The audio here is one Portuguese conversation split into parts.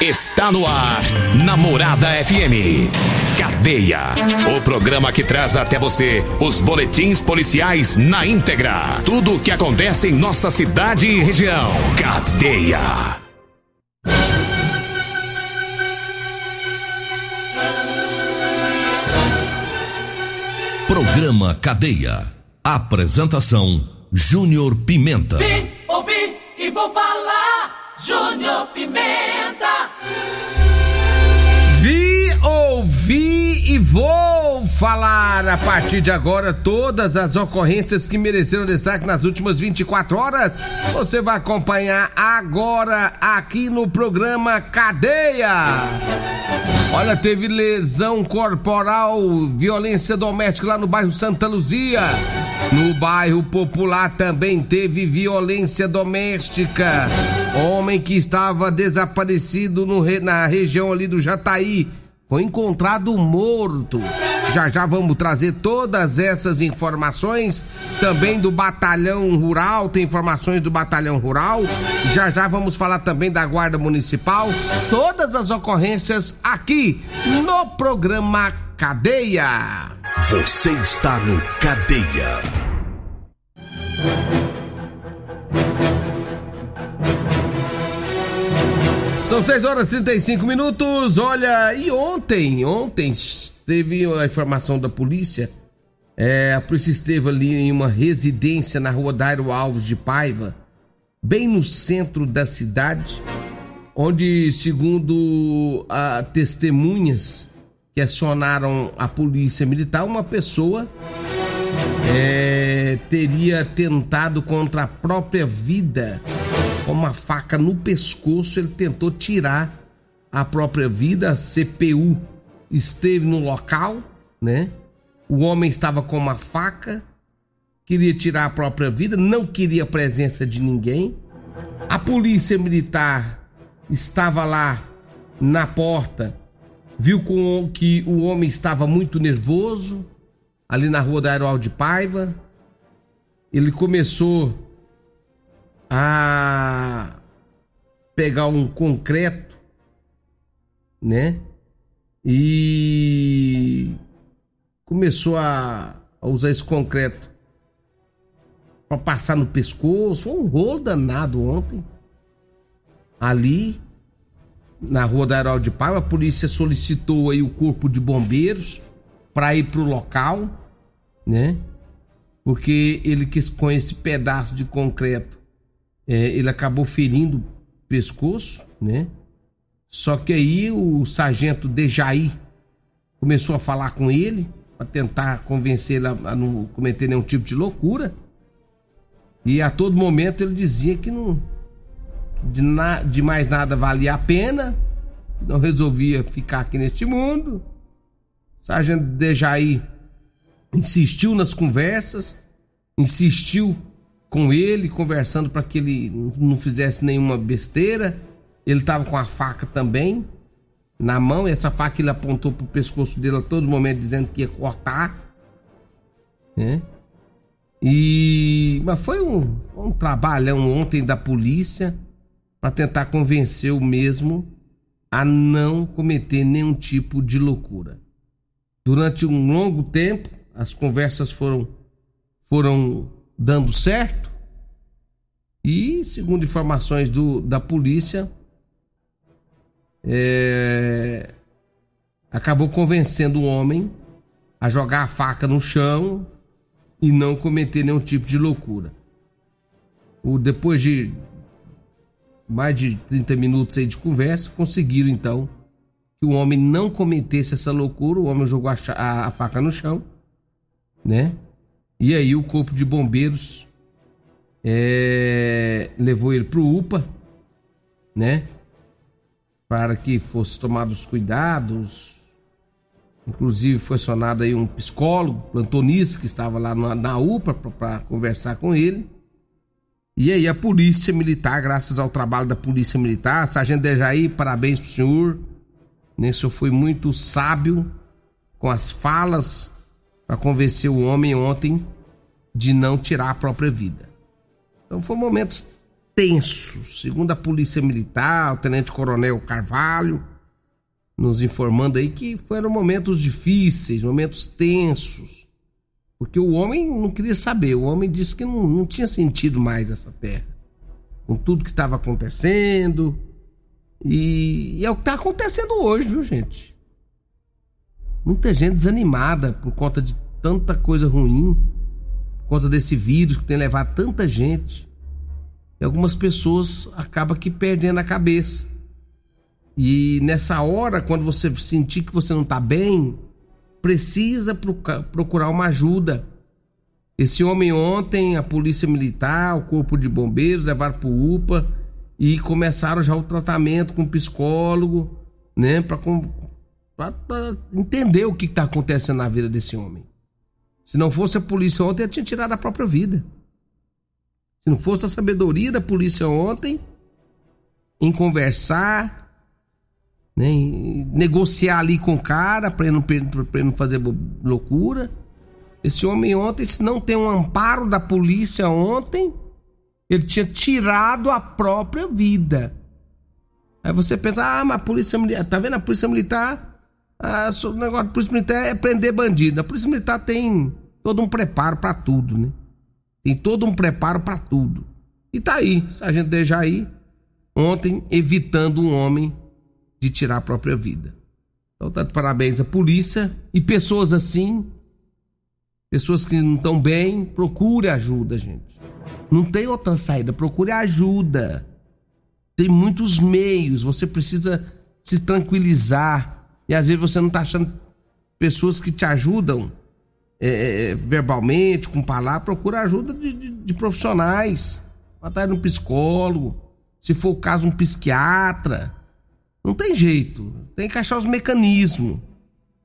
Está no ar, Namorada FM. Cadeia. O programa que traz até você os boletins policiais na íntegra. Tudo o que acontece em nossa cidade e região. Cadeia. Programa Cadeia. Apresentação: Júnior Pimenta. Vim, ouvi e vou falar. Júnior Pimenta. Vou falar a partir de agora todas as ocorrências que mereceram destaque nas últimas 24 horas. Você vai acompanhar agora aqui no programa Cadeia. Olha, teve lesão corporal, violência doméstica lá no bairro Santa Luzia. No bairro Popular também teve violência doméstica. Homem que estava desaparecido no na região ali do Jataí foi encontrado morto. Já já vamos trazer todas essas informações também do Batalhão Rural, tem informações do Batalhão Rural. Já já vamos falar também da Guarda Municipal. Todas as ocorrências aqui no programa Cadeia. Você está no Cadeia. São 6 horas e 35 minutos. Olha, e ontem, ontem teve a informação da polícia. É, a polícia esteve ali em uma residência na rua Dairo Alves de Paiva, bem no centro da cidade, onde, segundo a testemunhas que acionaram a polícia militar, uma pessoa é, teria tentado contra a própria vida com uma faca no pescoço. Ele tentou tirar a própria vida. A CPU esteve no local, né? O homem estava com uma faca, queria tirar a própria vida, não queria a presença de ninguém. A polícia militar estava lá na porta, viu com que o homem estava muito nervoso, ali na rua da Aeroal de Paiva. Ele começou a pegar um concreto, né? E começou a, a usar esse concreto para passar no pescoço. Um rolo danado ontem. Ali, na rua da Aeroal de Paiva, a polícia solicitou aí o corpo de bombeiros para ir pro local, né? Porque ele quis com esse pedaço de concreto, é, ele acabou ferindo o pescoço, né? Só que aí o sargento Dejaí começou a falar com ele para tentar convencer ele a, não cometer nenhum tipo de loucura. E a todo momento ele dizia que não de, na, de mais nada valia a pena, não resolvia ficar aqui neste mundo. O sargento Dejaí insistiu nas conversas, insistiu com ele, conversando para que ele não fizesse nenhuma besteira. Ele estava com a faca também na mão, essa faca ele apontou pro pescoço dele a todo momento, dizendo que ia cortar. Né? E. Mas foi um, um trabalhão ontem da polícia para tentar convencer o mesmo a não cometer nenhum tipo de loucura. Durante um longo tempo, as conversas foram, foram dando certo. E, segundo informações do, da polícia, é, acabou convencendo o homem a jogar a faca no chão e não cometer nenhum tipo de loucura. O, depois de mais de 30 minutos aí de conversa, conseguiram então que o homem não cometesse essa loucura. O homem jogou a, a, a faca no chão, né? E aí o corpo de bombeiros é, levou ele para o UPA, né? Para que fosse tomados cuidados. Inclusive foi acionado aí um psicólogo, plantonista que estava lá na, na UPA para conversar com ele. E aí a polícia militar, graças ao trabalho da polícia militar, Sargento Dejaí, parabéns pro senhor. Né, o senhor foi muito sábio com as falas para convencer o homem ontem de não tirar a própria vida. Então foram momentos tensos, segundo a polícia militar, o tenente coronel Carvalho nos informando aí que foram momentos difíceis, momentos tensos. Porque o homem não queria saber, o homem disse que não, não tinha sentido mais essa terra. Com tudo que estava acontecendo. E, e, é o que está acontecendo hoje, viu, gente? Muita gente desanimada por conta de tanta coisa ruim, por conta desse vírus que tem levado tanta gente. E algumas pessoas acabam que perdendo a cabeça. E nessa hora, quando você sentir que você não está bem, precisa procurar uma ajuda. Esse homem ontem, a polícia militar, o corpo de bombeiros levaram para UPA e começaram já o tratamento com psicólogo, né, para entender o que está acontecendo na vida desse homem. Se não fosse a polícia ontem, ele tinha tirado a própria vida. Se não fosse a sabedoria da polícia ontem, em conversar, né, negociar ali com o cara para ele, ele, não fazer loucura. Esse homem ontem, se não tem um amparo da polícia ontem, ele tinha tirado a própria vida. Aí você pensa, ah, mas a polícia militar, tá vendo? A polícia militar, ah, o negócio da polícia militar é prender bandido. A polícia militar tem todo um preparo para tudo, né? Tem todo um preparo para tudo. E tá aí, deixa aí, ontem, evitando um homem de tirar a própria vida. Então, tá de parabéns à polícia e pessoas assim, pessoas que não estão bem, procure ajuda, gente. Não tem outra saída, procure ajuda. Tem muitos meios, você precisa se tranquilizar. E às vezes você não está achando pessoas que te ajudam é, é verbalmente, com palavras, procura ajuda de, de, de profissionais. Estar no psicólogo, se for o caso, um psiquiatra. Não tem jeito. Tem que achar os mecanismos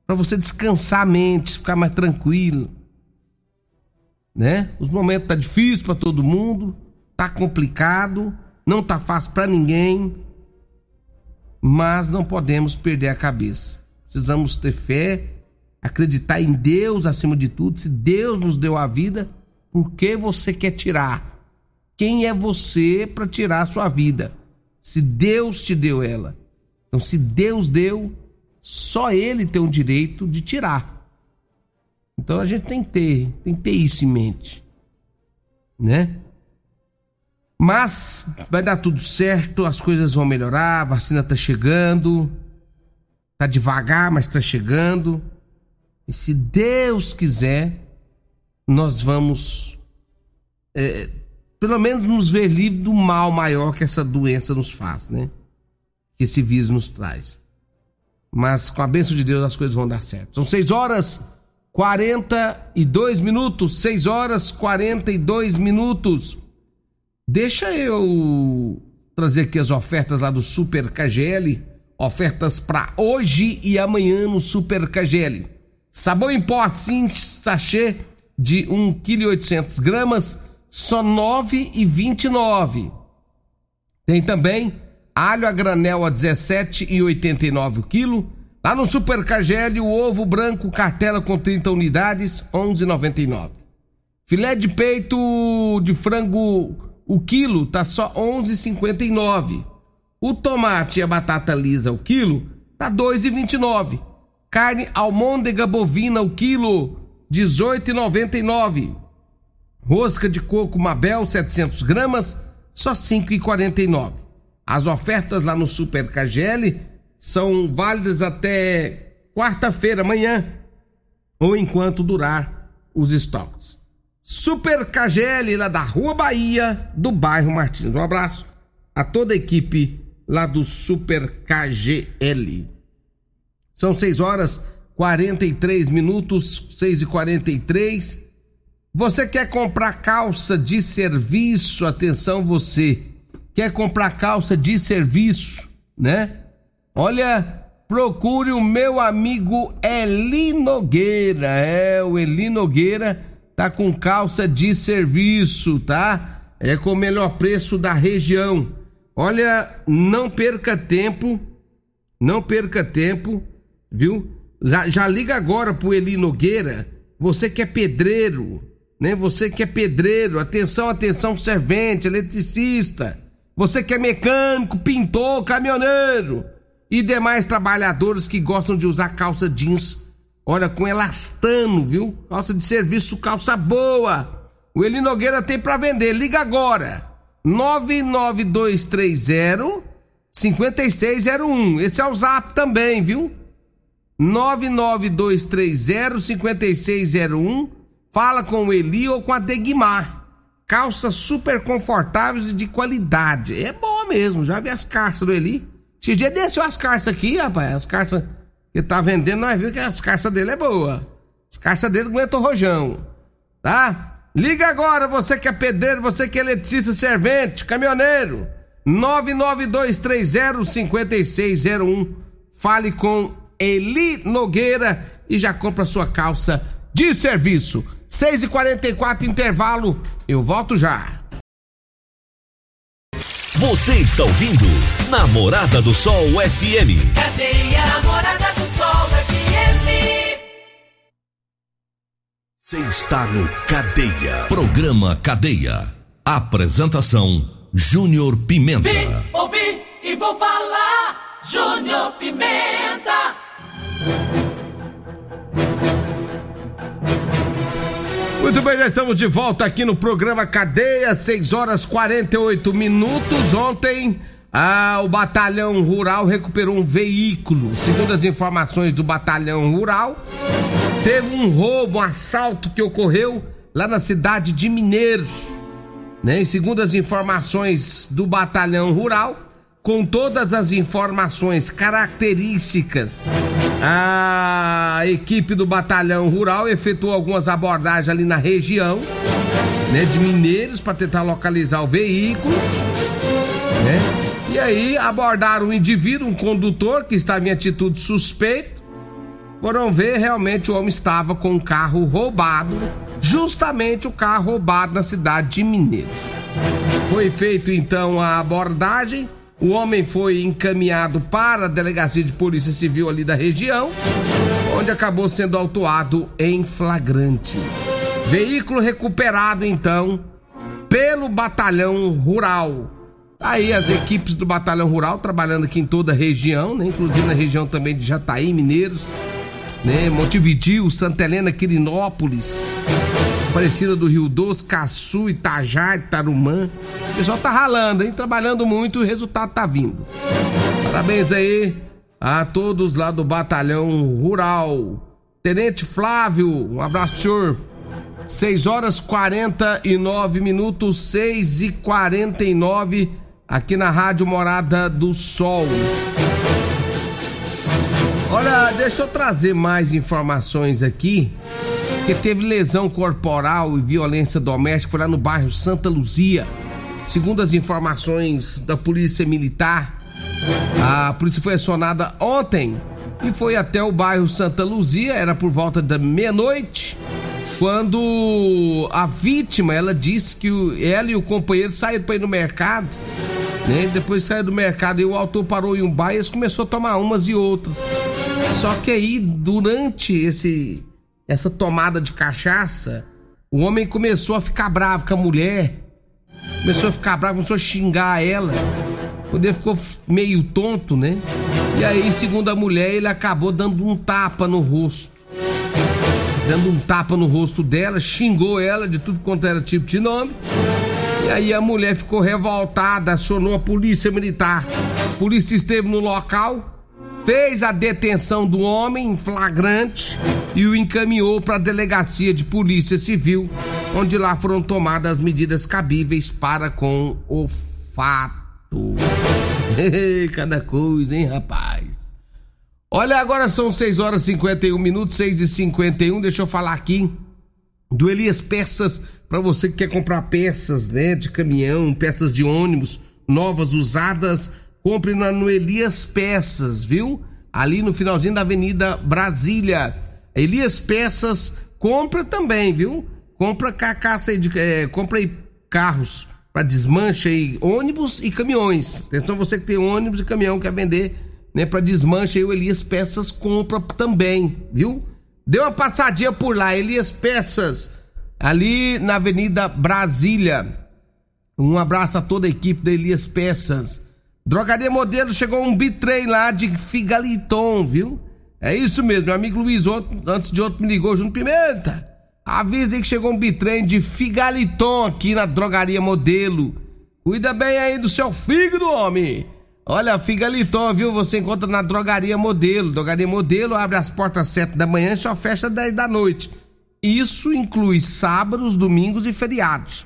para você descansar a mente, ficar mais tranquilo. Né? Os momentos tá difícil para todo mundo, tá complicado, não tá fácil para ninguém, mas não podemos perder a cabeça. Precisamos ter fé, acreditar em Deus acima de tudo. Se Deus nos deu a vida, por que você quer tirar? Quem é você para tirar a sua vida? Se Deus te deu ela. Então, se Deus deu, só Ele tem o direito de tirar. Então a gente tem que ter, tem que ter isso em mente, né? Mas vai dar tudo certo, as coisas vão melhorar, a vacina tá chegando, tá devagar, mas tá chegando. E se Deus quiser, nós vamos, é, pelo menos, nos ver livre do mal maior que essa doença nos faz, né? que esse vírus nos traz. Mas com a bênção de Deus as coisas vão dar certo. São 6 horas 42 minutos. 6 horas 42 minutos. Deixa eu trazer aqui as ofertas lá do Super KGL. Ofertas para hoje e amanhã no Super KGL. Sabão em pó assim, sachê de 1,8 kg, só R$ 9,29. Tem também alho a granel a 17,89 o quilo. Lá no Super KGL, o ovo branco cartela com 30 unidades, 11,99. Filé de peito de frango, o quilo tá só 11,59. O tomate e a batata lisa, o quilo, tá 2,29. Carne almôndega bovina, o quilo, 18,99. Rosca de coco Mabel, 700 gramas, só 5,49. As ofertas lá no Super KGL são válidas até quarta-feira, amanhã, ou enquanto durar os estoques. Super KGL lá da Rua Bahia, do bairro Martins. Um abraço a toda a equipe lá do Super KGL. São 6 horas 43 minutos, 6 e 43 Você quer comprar calça de serviço? Atenção, você quer comprar calça de serviço, né? Olha, procure o meu amigo Eli Nogueira. É, o Eli Nogueira tá com calça de serviço, tá? É com o melhor preço da região. Olha, não perca tempo, não perca tempo, viu? Já, já liga agora pro Eli Nogueira. Você que é pedreiro, né? Você que é pedreiro, atenção, atenção, servente, eletricista. Você que é mecânico, pintor, caminhoneiro e demais trabalhadores que gostam de usar calça jeans Olha, com elastano, viu? Calça de serviço, calça boa. O Eli Nogueira tem para vender. Liga agora. 99230 5601. Esse é o Zap também, viu? 99230 5601. Fala com o Eli ou com a Degmar. Calças super confortáveis e de qualidade. É boa mesmo. Já vi as carças do Eli. Esse dia desceu as carças aqui, rapaz. As carças que tá vendendo, nós vimos que as carças dele é boa. As carças dele aguentam o rojão. Tá? Liga agora, você que é pedreiro, você que é eletricista, servente, caminhoneiro. 992305601. Fale com Eli Nogueira e já compra sua calça de serviço. 6 e 44 intervalo. Eu volto já. Você está ouvindo Namorada do Sol FM. Cadeia Namorada do Você está no Cadeia. Programa Cadeia. Apresentação Júnior Pimenta. Vim, ouvi e vou falar. Júnior Pimenta. Muito bem, já estamos de volta aqui no programa Cadeia, 6 horas 48 minutos. Ontem, ah, o Batalhão Rural recuperou um veículo. Segundo as informações do Batalhão Rural, teve um roubo, um assalto que ocorreu lá na cidade de Mineiros. Né? E segundo as informações do Batalhão Rural, com todas as informações características, a equipe do Batalhão Rural efetuou algumas abordagens ali na região, né, de Mineiros para tentar localizar o veículo, né? E aí abordaram um indivíduo, um condutor que estava em atitude suspeita. Foram ver realmente o homem estava com um carro roubado, justamente o carro roubado na cidade de Mineiros. Foi feito então a abordagem o homem foi encaminhado para a delegacia de polícia civil ali da região, onde acabou sendo autuado em flagrante. Veículo recuperado então pelo batalhão rural. Aí as equipes do batalhão rural trabalhando aqui em toda a região, né? inclusive na região também de Jataí, Mineiros, né? Montevidil, Santa Helena, Quirinópolis. Aparecida do Rio Doce, Caçu, Itajá, Tarumã. O pessoal tá ralando, hein? Trabalhando muito e o resultado tá vindo. Parabéns aí a todos lá do Batalhão Rural. Tenente Flávio, um abraço senhor. 6 horas 49 minutos, 6 e 49 aqui na Rádio Morada do Sol. Olha, deixa eu trazer mais informações aqui que teve lesão corporal e violência doméstica foi lá no bairro Santa Luzia. Segundo as informações da Polícia Militar, a polícia foi acionada ontem e foi até o bairro Santa Luzia, era por volta da meia-noite, quando a vítima, ela disse que ela e o companheiro saíram para ir no mercado, né? Depois saiu do mercado e o autor parou em um bairro e eles começou a tomar umas e outras. Só que aí, durante esse essa tomada de cachaça, o homem começou a ficar bravo com a mulher. Começou a ficar bravo, começou a xingar ela. Quando ele ficou meio tonto, né? E aí, segundo a mulher, ele acabou dando um tapa no rosto. Dando um tapa no rosto dela, xingou ela de tudo quanto era tipo de nome. E aí a mulher ficou revoltada, acionou a polícia militar. A polícia esteve no local fez a detenção do homem em flagrante e o encaminhou para a delegacia de polícia civil, onde lá foram tomadas as medidas cabíveis para com o fato. Cada coisa, hein, rapaz? Olha, agora são 6 horas e 51 minutos, 6 e 51. Deixa eu falar aqui do Elias Peças, para você que quer comprar peças, né, de caminhão, peças de ônibus, novas, usadas, compre no Elias Peças, viu? Ali no finalzinho da Avenida Brasília. Elias Peças, compra também, viu? Compra carcaça de, é, compra aí carros para desmanche aí, ônibus e caminhões. Atenção você que tem ônibus e caminhão quer vender, né, para desmanche aí o Elias Peças compra também, viu? Deu uma passadinha por lá, Elias Peças, ali na Avenida Brasília. Um abraço a toda a equipe da Elias Peças. Drogaria Modelo chegou um bitrem lá de Figaliton, viu? É isso mesmo, meu amigo Luiz, antes de outro me ligou, Junto Pimenta. Avisa aí que chegou um bitrem de Figaliton aqui na Drogaria Modelo. Cuida bem aí do seu fígado, homem. Olha, Figaliton, viu? Você encontra na Drogaria Modelo. Drogaria Modelo abre as portas às 7 da manhã e só fecha às 10 da noite. Isso inclui sábados, domingos e feriados.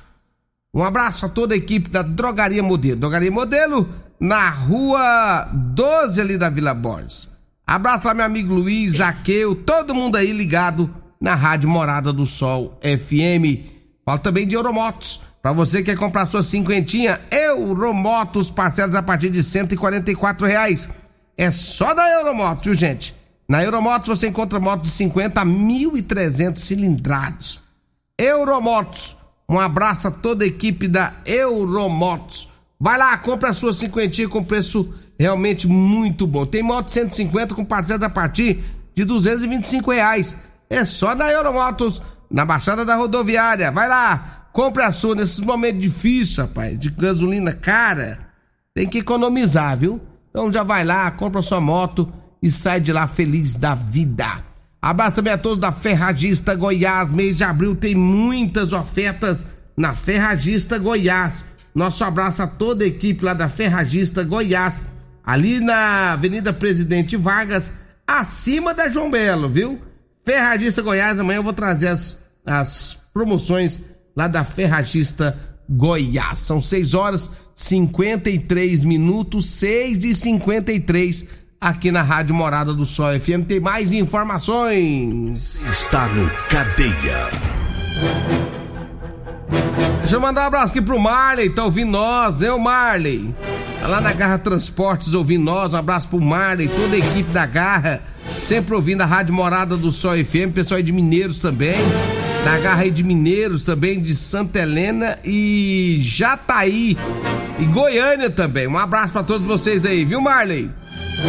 Um abraço a toda a equipe da Drogaria Modelo. Drogaria Modelo na rua 12 ali da Vila Borges. Abraço lá meu amigo Luiz, Aqueu, todo mundo aí ligado na Rádio Morada do Sol FM. Fala também de Euromotos. Para você que quer comprar sua cinquentinha, Euromotos, parcelas a partir de R$ reais. É só da Euromotos, viu gente? Na Euromotos você encontra motos de 50 a 1.300 cilindrados. Euromotos, um abraço a toda a equipe da Euromotos. Vai lá, compra a sua cinquentinha com preço realmente muito bom. Tem moto 150 com parcelas a partir de 225 reais. É só da Euromotos, na Baixada da Rodoviária. Vai lá, compre a sua nesses momentos difíceis, rapaz, de gasolina cara. Tem que economizar, viu? Então já vai lá, compra a sua moto e sai de lá feliz da vida. Abraço também a todos da Ferragista Goiás. Mês de abril tem muitas ofertas na Ferragista Goiás. Nosso abraço a toda a equipe lá da Ferragista Goiás, ali na Avenida Presidente Vargas, acima da João Belo, viu? Ferragista Goiás, amanhã eu vou trazer as, as promoções lá da Ferragista Goiás. São 6 horas 53 minutos, 6 e 53 aqui na Rádio Morada do Sol FM. Tem mais informações. Está no Cadeia. Deixa eu mandar um abraço aqui pro Marley, tá ouvindo nós, né, o Marley? Tá lá na Garra Transportes ouvindo nós, um abraço pro Marley, toda a equipe da Garra, sempre ouvindo a Rádio Morada do Sol FM, pessoal aí de Mineiros também, da Garra aí de Mineiros também, de Santa Helena e Jataí e Goiânia também. Um abraço para todos vocês aí, viu, Marley?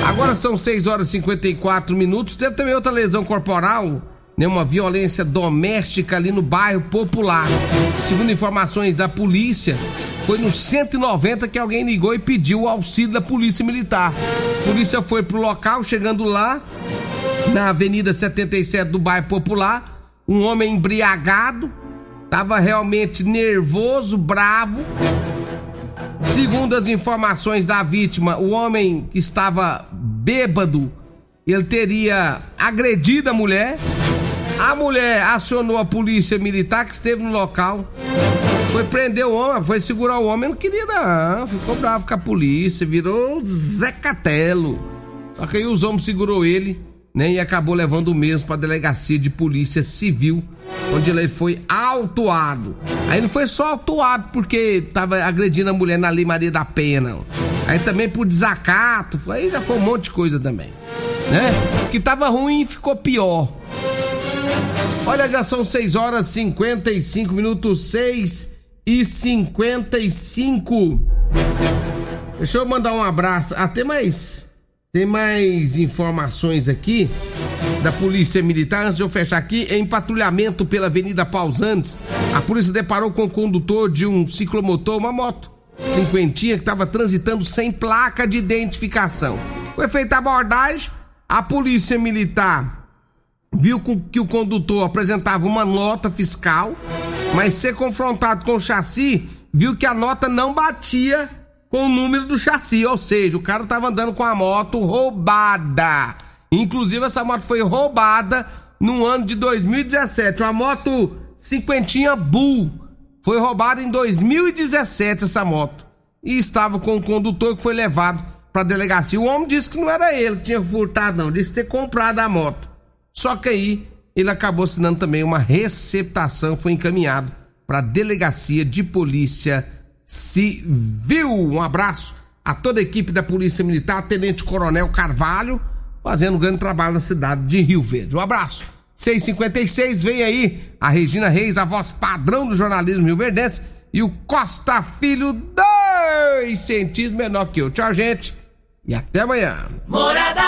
Agora são 6 horas e 54 minutos, teve também outra lesão corporal né, uma violência doméstica ali no bairro Popular. Segundo informações da polícia, foi no 190 que alguém ligou e pediu o auxílio da polícia militar. A polícia foi pro local, chegando lá, na Avenida 77 do bairro Popular, um homem embriagado, estava realmente nervoso, bravo. Segundo as informações da vítima, o homem que estava bêbado, ele teria agredido a mulher a mulher acionou a polícia militar que esteve no local. Foi prender o homem, foi segurar o homem, não queria não. Ficou bravo com a polícia, virou Zé Catelo. Só que aí os homens segurou ele, né? E acabou levando o mesmo pra delegacia de polícia civil, onde ele foi autuado. Aí não foi só autuado porque tava agredindo a mulher na Lei Maria da Penha, não. Aí também por desacato, aí já foi um monte de coisa também, né? Que tava ruim ficou pior. Olha, já são 6 horas 55 minutos, 6 e 55. Deixa eu mandar um abraço. Ah, tem mais. Tem mais informações aqui da Polícia Militar. Antes de eu fechar aqui, em patrulhamento pela Avenida Pausantes, a polícia deparou com o condutor de um ciclomotor, uma moto cinquentinha, que estava transitando sem placa de identificação. Foi feita a abordagem, a Polícia Militar viu que o condutor apresentava uma nota fiscal, mas ser confrontado com o chassi, viu que a nota não batia com o número do chassi, ou seja, o cara tava andando com a moto roubada. Inclusive essa moto foi roubada no ano de 2017, uma moto cinquentinha Bull. Foi roubada em 2017 essa moto. E estava com o condutor que foi levado para delegacia. O homem disse que não era ele que tinha furtado não, disse ter comprado a moto. Só que aí ele acabou assinando também uma receptação, foi encaminhado para a delegacia de polícia civil. Um abraço a toda a equipe da Polícia Militar, Tenente Coronel Carvalho, fazendo um grande trabalho na cidade de Rio Verde. Um abraço. 656, vem aí a Regina Reis, a voz padrão do jornalismo rio-verdense, e o Costa Filho, dois centímetros menor que eu. Tchau, gente, e até amanhã. Morada.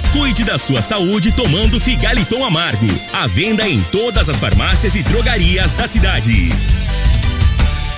Cuide da sua saúde tomando Figaliton Amargo. À venda em todas as farmácias e drogarias da cidade.